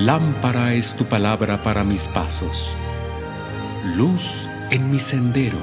Lámpara es tu palabra para mis pasos, luz en mi sendero.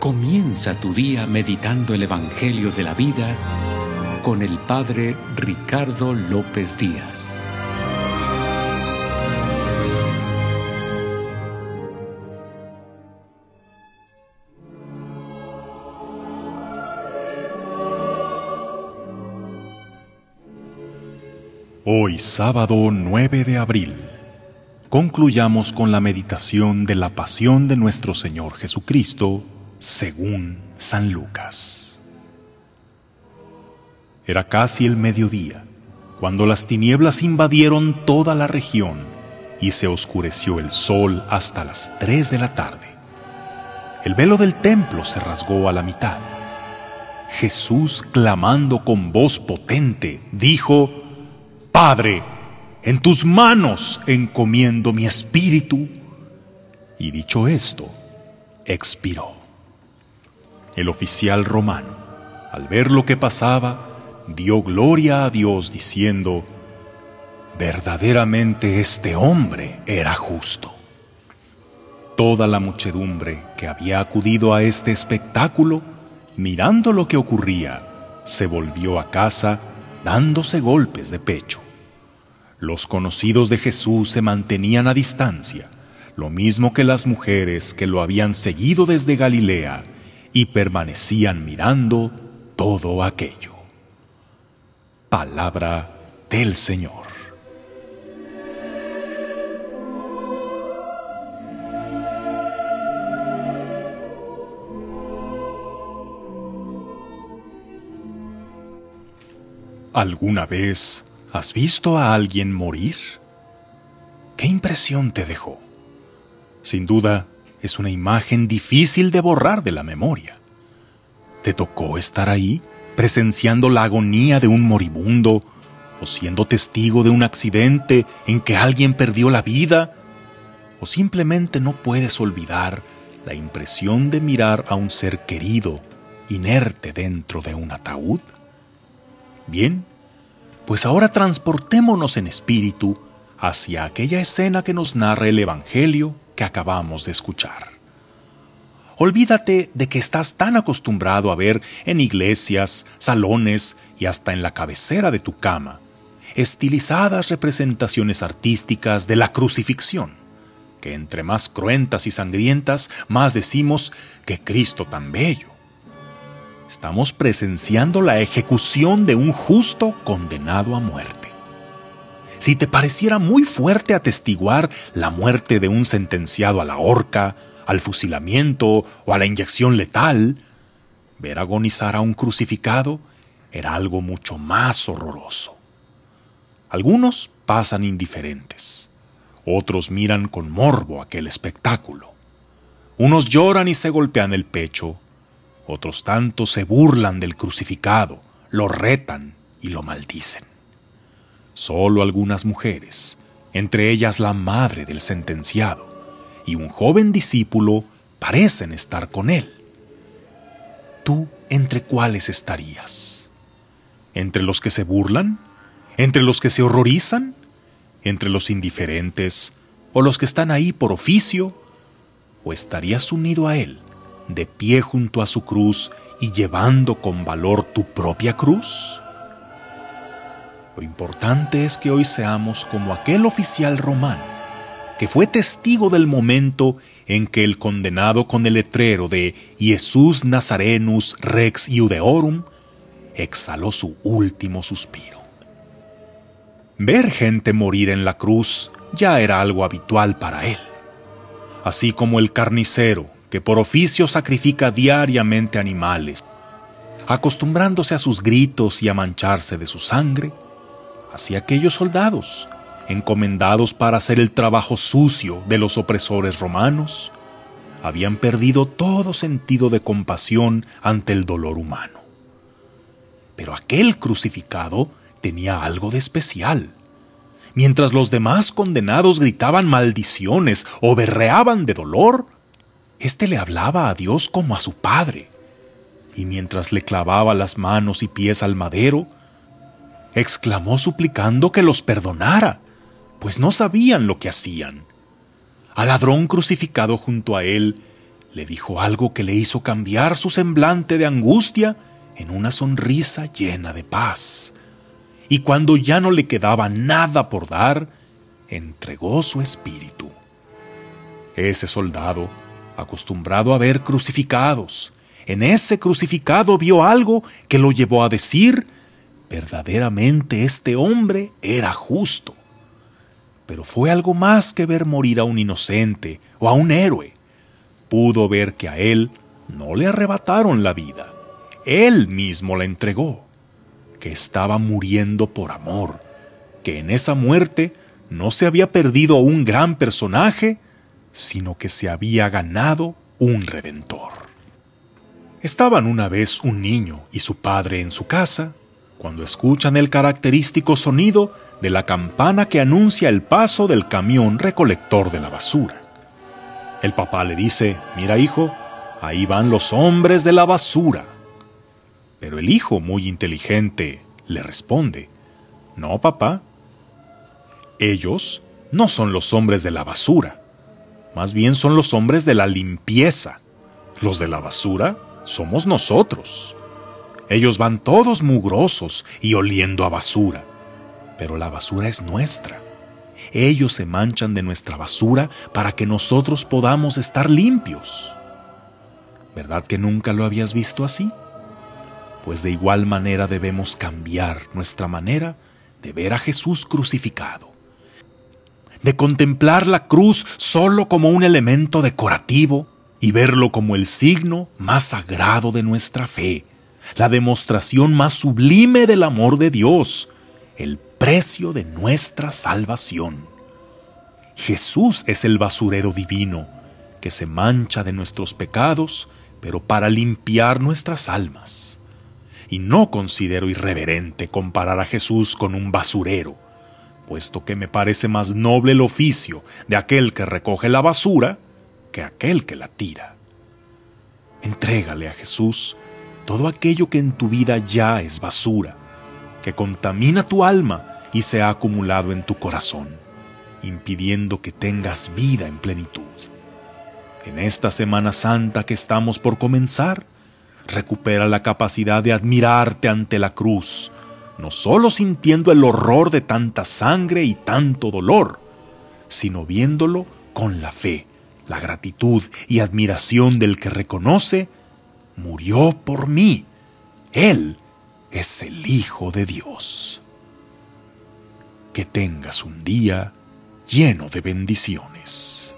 Comienza tu día meditando el Evangelio de la vida con el Padre Ricardo López Díaz. Hoy sábado 9 de abril, concluyamos con la meditación de la pasión de nuestro Señor Jesucristo según San Lucas. Era casi el mediodía, cuando las tinieblas invadieron toda la región y se oscureció el sol hasta las 3 de la tarde. El velo del templo se rasgó a la mitad. Jesús, clamando con voz potente, dijo, Padre, en tus manos encomiendo mi espíritu. Y dicho esto, expiró. El oficial romano, al ver lo que pasaba, dio gloria a Dios diciendo, verdaderamente este hombre era justo. Toda la muchedumbre que había acudido a este espectáculo, mirando lo que ocurría, se volvió a casa dándose golpes de pecho. Los conocidos de Jesús se mantenían a distancia, lo mismo que las mujeres que lo habían seguido desde Galilea y permanecían mirando todo aquello. Palabra del Señor. ¿Alguna vez ¿Has visto a alguien morir? ¿Qué impresión te dejó? Sin duda, es una imagen difícil de borrar de la memoria. ¿Te tocó estar ahí, presenciando la agonía de un moribundo o siendo testigo de un accidente en que alguien perdió la vida? ¿O simplemente no puedes olvidar la impresión de mirar a un ser querido inerte dentro de un ataúd? Bien, pues ahora transportémonos en espíritu hacia aquella escena que nos narra el Evangelio que acabamos de escuchar. Olvídate de que estás tan acostumbrado a ver en iglesias, salones y hasta en la cabecera de tu cama estilizadas representaciones artísticas de la crucifixión, que entre más cruentas y sangrientas, más decimos que Cristo tan bello. Estamos presenciando la ejecución de un justo condenado a muerte. Si te pareciera muy fuerte atestiguar la muerte de un sentenciado a la horca, al fusilamiento o a la inyección letal, ver agonizar a un crucificado era algo mucho más horroroso. Algunos pasan indiferentes, otros miran con morbo aquel espectáculo. Unos lloran y se golpean el pecho, otros tantos se burlan del crucificado, lo retan y lo maldicen. Solo algunas mujeres, entre ellas la madre del sentenciado y un joven discípulo, parecen estar con él. ¿Tú entre cuáles estarías? ¿Entre los que se burlan? ¿Entre los que se horrorizan? ¿Entre los indiferentes? ¿O los que están ahí por oficio? ¿O estarías unido a él? De pie junto a su cruz y llevando con valor tu propia cruz? Lo importante es que hoy seamos como aquel oficial romano que fue testigo del momento en que el condenado con el letrero de Jesús Nazarenus Rex Iudeorum exhaló su último suspiro. Ver gente morir en la cruz ya era algo habitual para él, así como el carnicero que por oficio sacrifica diariamente animales, acostumbrándose a sus gritos y a mancharse de su sangre, así aquellos soldados, encomendados para hacer el trabajo sucio de los opresores romanos, habían perdido todo sentido de compasión ante el dolor humano. Pero aquel crucificado tenía algo de especial. Mientras los demás condenados gritaban maldiciones o berreaban de dolor, éste le hablaba a Dios como a su Padre. Y mientras le clavaba las manos y pies al madero, exclamó suplicando que los perdonara, pues no sabían lo que hacían. Al ladrón crucificado junto a él, le dijo algo que le hizo cambiar su semblante de angustia en una sonrisa llena de paz. Y cuando ya no le quedaba nada por dar, entregó su espíritu. Ese soldado, acostumbrado a ver crucificados, en ese crucificado vio algo que lo llevó a decir, verdaderamente este hombre era justo. Pero fue algo más que ver morir a un inocente o a un héroe. Pudo ver que a él no le arrebataron la vida, él mismo la entregó, que estaba muriendo por amor, que en esa muerte no se había perdido a un gran personaje, sino que se había ganado un redentor. Estaban una vez un niño y su padre en su casa, cuando escuchan el característico sonido de la campana que anuncia el paso del camión recolector de la basura. El papá le dice, mira hijo, ahí van los hombres de la basura. Pero el hijo, muy inteligente, le responde, no papá, ellos no son los hombres de la basura, más bien son los hombres de la limpieza. Los de la basura somos nosotros. Ellos van todos mugrosos y oliendo a basura pero la basura es nuestra. Ellos se manchan de nuestra basura para que nosotros podamos estar limpios. ¿Verdad que nunca lo habías visto así? Pues de igual manera debemos cambiar nuestra manera de ver a Jesús crucificado, de contemplar la cruz solo como un elemento decorativo y verlo como el signo más sagrado de nuestra fe, la demostración más sublime del amor de Dios, el precio de nuestra salvación. Jesús es el basurero divino que se mancha de nuestros pecados, pero para limpiar nuestras almas. Y no considero irreverente comparar a Jesús con un basurero, puesto que me parece más noble el oficio de aquel que recoge la basura que aquel que la tira. Entrégale a Jesús todo aquello que en tu vida ya es basura, que contamina tu alma y se ha acumulado en tu corazón, impidiendo que tengas vida en plenitud. En esta Semana Santa que estamos por comenzar, recupera la capacidad de admirarte ante la cruz, no solo sintiendo el horror de tanta sangre y tanto dolor, sino viéndolo con la fe, la gratitud y admiración del que reconoce, murió por mí. Él es el Hijo de Dios que tengas un día lleno de bendiciones.